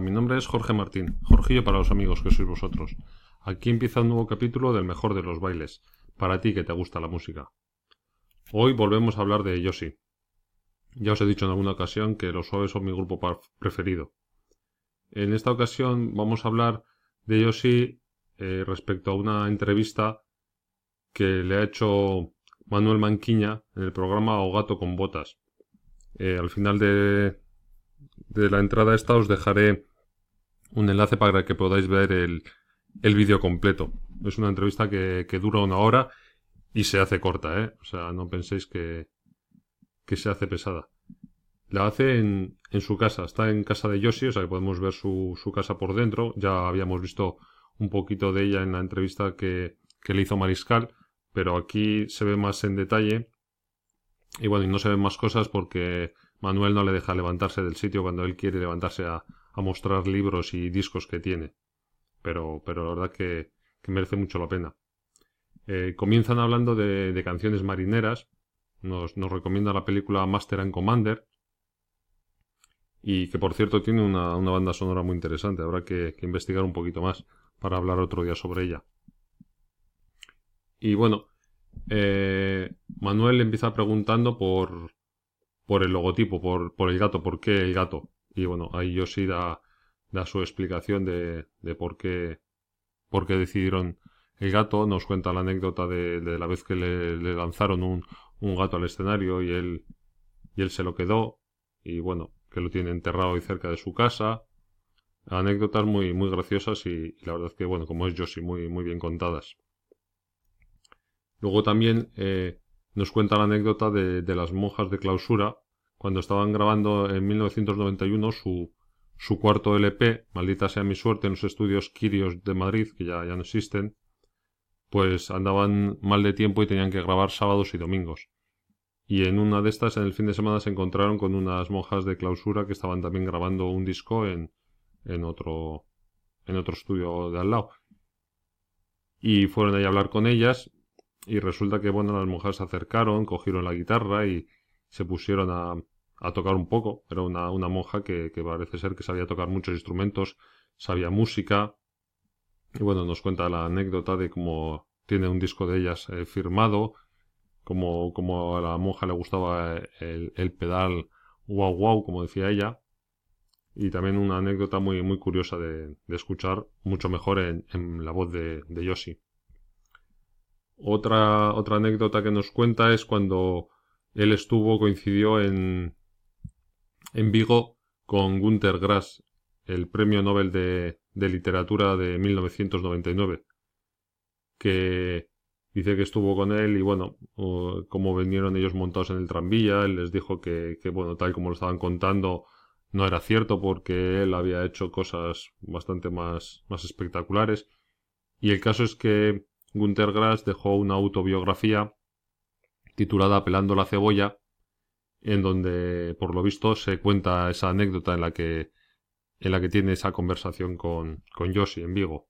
Mi nombre es Jorge Martín, Jorgillo para los amigos que sois vosotros. Aquí empieza un nuevo capítulo del mejor de los bailes, para ti que te gusta la música. Hoy volvemos a hablar de Yoshi. Ya os he dicho en alguna ocasión que los suaves son mi grupo preferido. En esta ocasión vamos a hablar de Yoshi eh, respecto a una entrevista que le ha hecho Manuel Manquiña en el programa O Gato con Botas. Eh, al final de, de la entrada esta os dejaré un enlace para que podáis ver el, el vídeo completo. Es una entrevista que, dura una hora y se hace corta, ¿eh? O sea, no penséis que, que se hace pesada. La hace en, en, su casa, está en casa de Yoshi, o sea que podemos ver su, su, casa por dentro. Ya habíamos visto un poquito de ella en la entrevista que, que le hizo Mariscal, pero aquí se ve más en detalle. Y bueno, y no se ven más cosas porque Manuel no le deja levantarse del sitio cuando él quiere levantarse a, mostrar libros y discos que tiene. Pero, pero la verdad que, merece mucho la pena. Eh, comienzan hablando de, canciones marineras. Nos, nos, recomienda la película Master and Commander. Y que por cierto tiene una, banda sonora muy interesante. Habrá que, investigar un poquito más para hablar otro día sobre ella. Y bueno, eh, Manuel empieza preguntando por, por el logotipo, por, por el gato, por qué el gato. Y bueno, ahí Yoshi da, da su explicación de, de por qué por qué decidieron el gato. Nos cuenta la anécdota de, de la vez que le, lanzaron un, un, gato al escenario y él, y él se lo quedó. Y bueno, que lo tiene enterrado ahí cerca de su casa. Anécdotas muy, muy graciosas y, la verdad es que, bueno, como es Yoshi, muy, muy bien contadas. Luego también eh, nos cuenta la anécdota de, de, las monjas de clausura cuando estaban grabando en 1991 su, su cuarto LP, Maldita sea mi suerte, en los estudios Kirios de Madrid, que ya, ya no existen, pues andaban mal de tiempo y tenían que grabar sábados y domingos. Y en una de estas, en el fin de semana, se encontraron con unas monjas de clausura que estaban también grabando un disco en, en otro en otro estudio de al lado. Y fueron ahí a hablar con ellas y resulta que, bueno, las monjas se acercaron, cogieron la guitarra y se pusieron a, a tocar un poco. Era una, una monja que, que, parece ser que sabía tocar muchos instrumentos, sabía música. Y bueno, nos cuenta la anécdota de cómo tiene un disco de ellas eh, firmado, como, como a la monja le gustaba el, el, pedal wow wow, como decía ella. Y también una anécdota muy, muy curiosa de, de escuchar, mucho mejor en, en la voz de, de Yoshi. Otra, otra anécdota que nos cuenta es cuando él estuvo, coincidió en, en Vigo con Günter Grass, el premio Nobel de, de literatura de 1999, que dice que estuvo con él y bueno, como vinieron ellos montados en el tranvía, él les dijo que, que, bueno, tal como lo estaban contando, no era cierto porque él había hecho cosas bastante más, más espectaculares. Y el caso es que Günter Grass dejó una autobiografía titulada Pelando la cebolla, en donde por lo visto se cuenta esa anécdota en la que en la que tiene esa conversación con, con Yoshi en Vigo.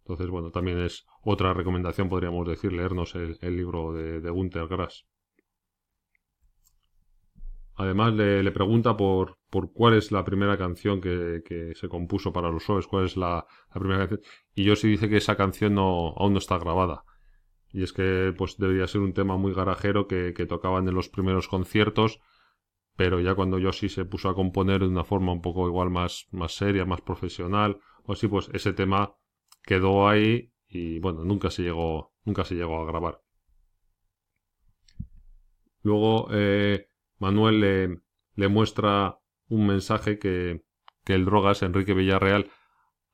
Entonces, bueno, también es otra recomendación, podríamos decir, leernos el, libro de, de Gunther Grass. Además, le, pregunta por, por, cuál es la primera canción que, que se compuso para los Soes, cuál es la, la, primera canción. Y Yoshi dice que esa canción no, aún no está grabada. Y es que pues debería ser un tema muy garajero que, tocaban en los primeros conciertos, pero ya cuando Yoshi se puso a componer de una forma un poco igual más, más seria, más profesional, o así, pues ese tema quedó ahí y bueno, nunca se llegó, nunca se llegó a grabar. Luego eh, Manuel le, le, muestra un mensaje que, que el drogas, Enrique Villarreal,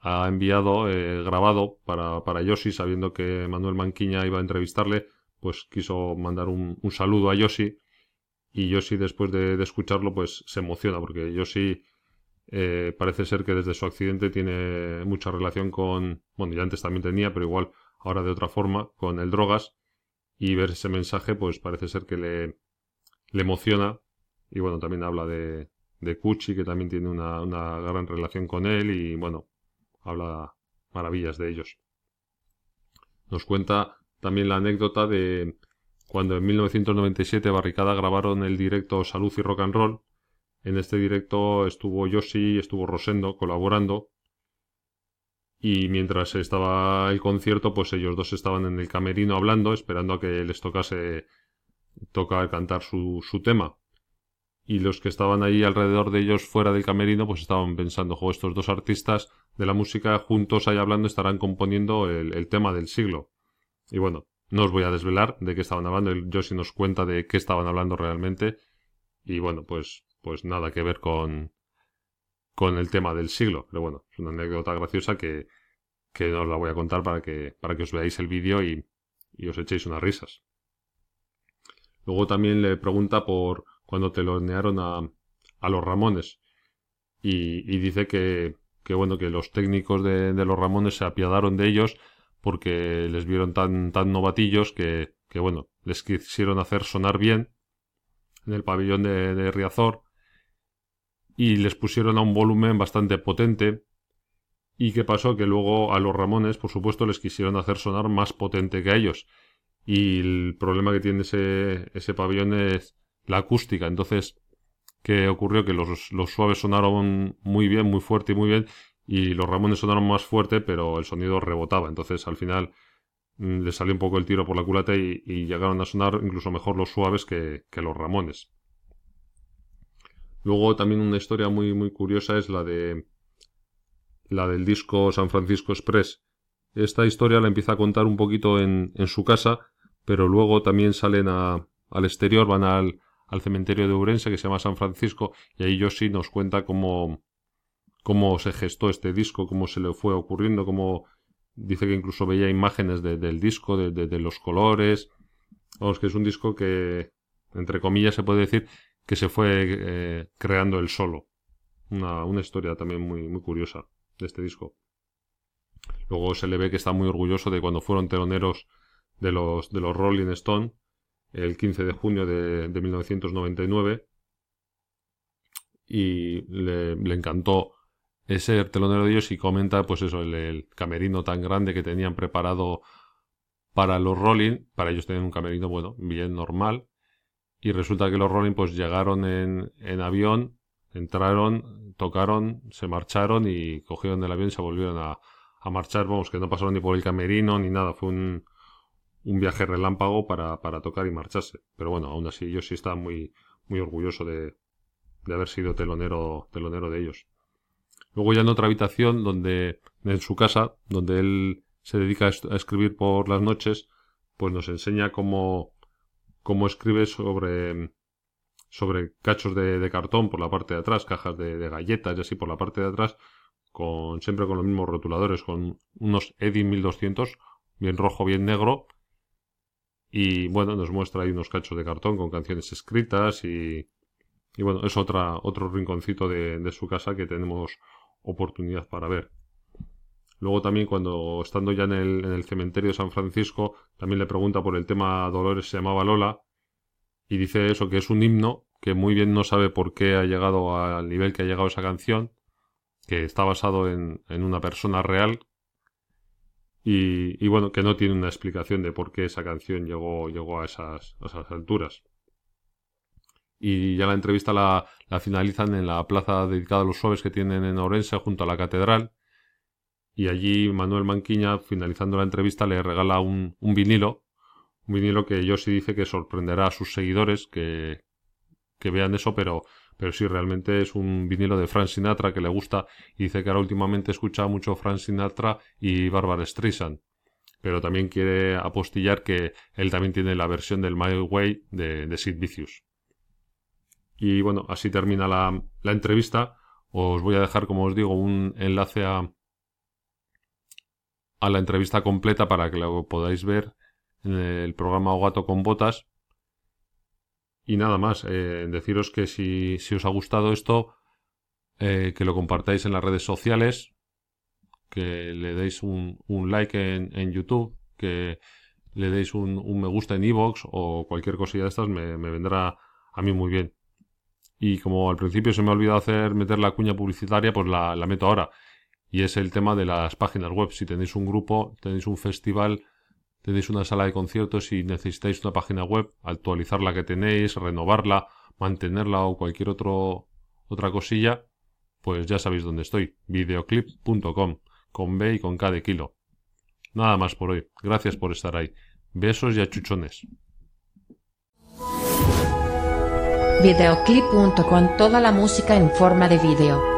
ha enviado eh, grabado para, para Yoshi, sabiendo que Manuel Manquiña iba a entrevistarle, pues quiso mandar un, un saludo a Yoshi. Y Yoshi después de, escucharlo pues se emociona porque Yoshi eh, parece ser que desde su accidente tiene mucha relación con, bueno ya antes también tenía, pero igual ahora de otra forma, con el drogas. Y ver ese mensaje pues parece ser que le, le emociona. Y bueno también habla de, de Kuchi que también tiene una, una gran relación con él. Y bueno habla maravillas de ellos. Nos cuenta también la anécdota de cuando en 1997 Barricada grabaron el directo Salud y Rock and Roll, En este directo estuvo Yoshi, estuvo Rosendo colaborando. Y mientras estaba el concierto, pues ellos dos estaban en el camerino hablando, esperando a que les tocase tocar cantar su, su tema. Y los que estaban ahí alrededor de ellos fuera del camerino, pues estaban pensando, jo, estos dos artistas de la música juntos ahí hablando estarán componiendo el, tema del siglo. Y bueno, no os voy a desvelar de qué estaban hablando, yo sí nos cuenta de qué estaban hablando realmente. Y bueno, pues, pues nada que ver con, con el tema del siglo. Pero bueno, es una anécdota graciosa que, que os la voy a contar para que, para que os veáis el vídeo y, y os echéis unas risas. Luego también le pregunta por cuando te lo a, a los Ramones. Y, dice que, que bueno, que los técnicos de, los Ramones se apiadaron de ellos porque les vieron tan, tan novatillos que, que bueno, les quisieron hacer sonar bien en el pabellón de, Riazor y les pusieron a un volumen bastante potente. ¿Y qué pasó? Que luego a los Ramones, por supuesto, les quisieron hacer sonar más potente que a ellos. Y el problema que tiene ese, ese pabellón es la acústica. Entonces, que ocurrió que los, los suaves sonaron muy bien, muy fuerte y muy bien, y los Ramones sonaron más fuerte, pero el sonido rebotaba. Entonces al final mm, le salió un poco el tiro por la culata y, llegaron a sonar incluso mejor los suaves que, que, los Ramones. Luego también una historia muy, muy curiosa es la de la del disco San Francisco Express. Esta historia la empieza a contar un poquito en, en su casa, pero luego también salen a, al exterior, van al, al cementerio de Urense que se llama San Francisco y ahí Yoshi nos cuenta cómo, cómo se gestó este disco, cómo se le fue ocurriendo, cómo dice que incluso veía imágenes del disco, de, los colores. Vamos, que es un disco que, entre comillas, se puede decir que se fue eh, creando el solo. Una, una historia también muy, muy curiosa de este disco. Luego se le ve que está muy orgulloso de cuando fueron teloneros de los, de los Rolling Stone el 15 de junio de, 1999 y le, encantó ese telonero de ellos y comenta pues eso, el, camerino tan grande que tenían preparado para los Rolling, para ellos tenían un camerino bueno, bien normal y resulta que los Rolling pues llegaron en, en avión, entraron, tocaron, se marcharon y cogieron el avión y se volvieron a, a marchar, vamos, que no pasaron ni por el camerino ni nada, fue un, un viaje relámpago para, para tocar y marcharse. Pero bueno, aún así yo sí estaba muy, muy orgulloso de, de haber sido telonero, telonero de ellos. Luego ya en otra habitación donde, en su casa, donde él se dedica a escribir por las noches, pues nos enseña cómo, cómo escribe sobre, sobre cachos de, cartón por la parte de atrás, cajas de, de, galletas y así por la parte de atrás, con, siempre con los mismos rotuladores, con unos Eddy 1200, bien rojo, bien negro, y bueno, nos muestra ahí unos cachos de cartón con canciones escritas y, y bueno, es otra, otro rinconcito de, de, su casa que tenemos oportunidad para ver. Luego también cuando estando ya en el, en el cementerio de San Francisco, también le pregunta por el tema Dolores se llamaba Lola y dice eso, que es un himno que muy bien no sabe por qué ha llegado al nivel que ha llegado esa canción, que está basado en, en una persona real y, bueno, que no tiene una explicación de por qué esa canción llegó, llegó a, esas, esas alturas. Y ya la entrevista la, finalizan en la plaza dedicada a los suaves que tienen en Orense junto a la catedral. Y allí Manuel Manquiña, finalizando la entrevista, le regala un, un vinilo. Un vinilo que yo sí dice que sorprenderá a sus seguidores que, que vean eso, pero pero sí, realmente es un vinilo de Frank Sinatra que le gusta y dice que ahora últimamente escucha mucho Frank Sinatra y Barbara Streisand. Pero también quiere apostillar que él también tiene la versión del My Way de, Sid Vicious. Y bueno, así termina la, entrevista. Os voy a dejar, como os digo, un enlace a, a la entrevista completa para que lo podáis ver en el programa Gato con Botas y nada más, eh, deciros que si, si, os ha gustado esto, eh, que lo compartáis en las redes sociales, que le deis un, un like en, en, YouTube, que le deis un, un me gusta en iVoox o cualquier cosilla de estas me, vendrá a mí muy bien. Y como al principio se me ha olvidado hacer meter la cuña publicitaria, pues la, la meto ahora. Y es el tema de las páginas web. Si tenéis un grupo, tenéis un festival, tenéis una sala de conciertos y necesitáis una página web, actualizar la que tenéis, renovarla, mantenerla o cualquier otro Otra cosilla, pues ya sabéis dónde estoy, videoclip.com, con B y con K de kilo. Nada más por hoy, gracias por estar ahí. Besos y achuchones. Videoclip.com toda la música en forma de.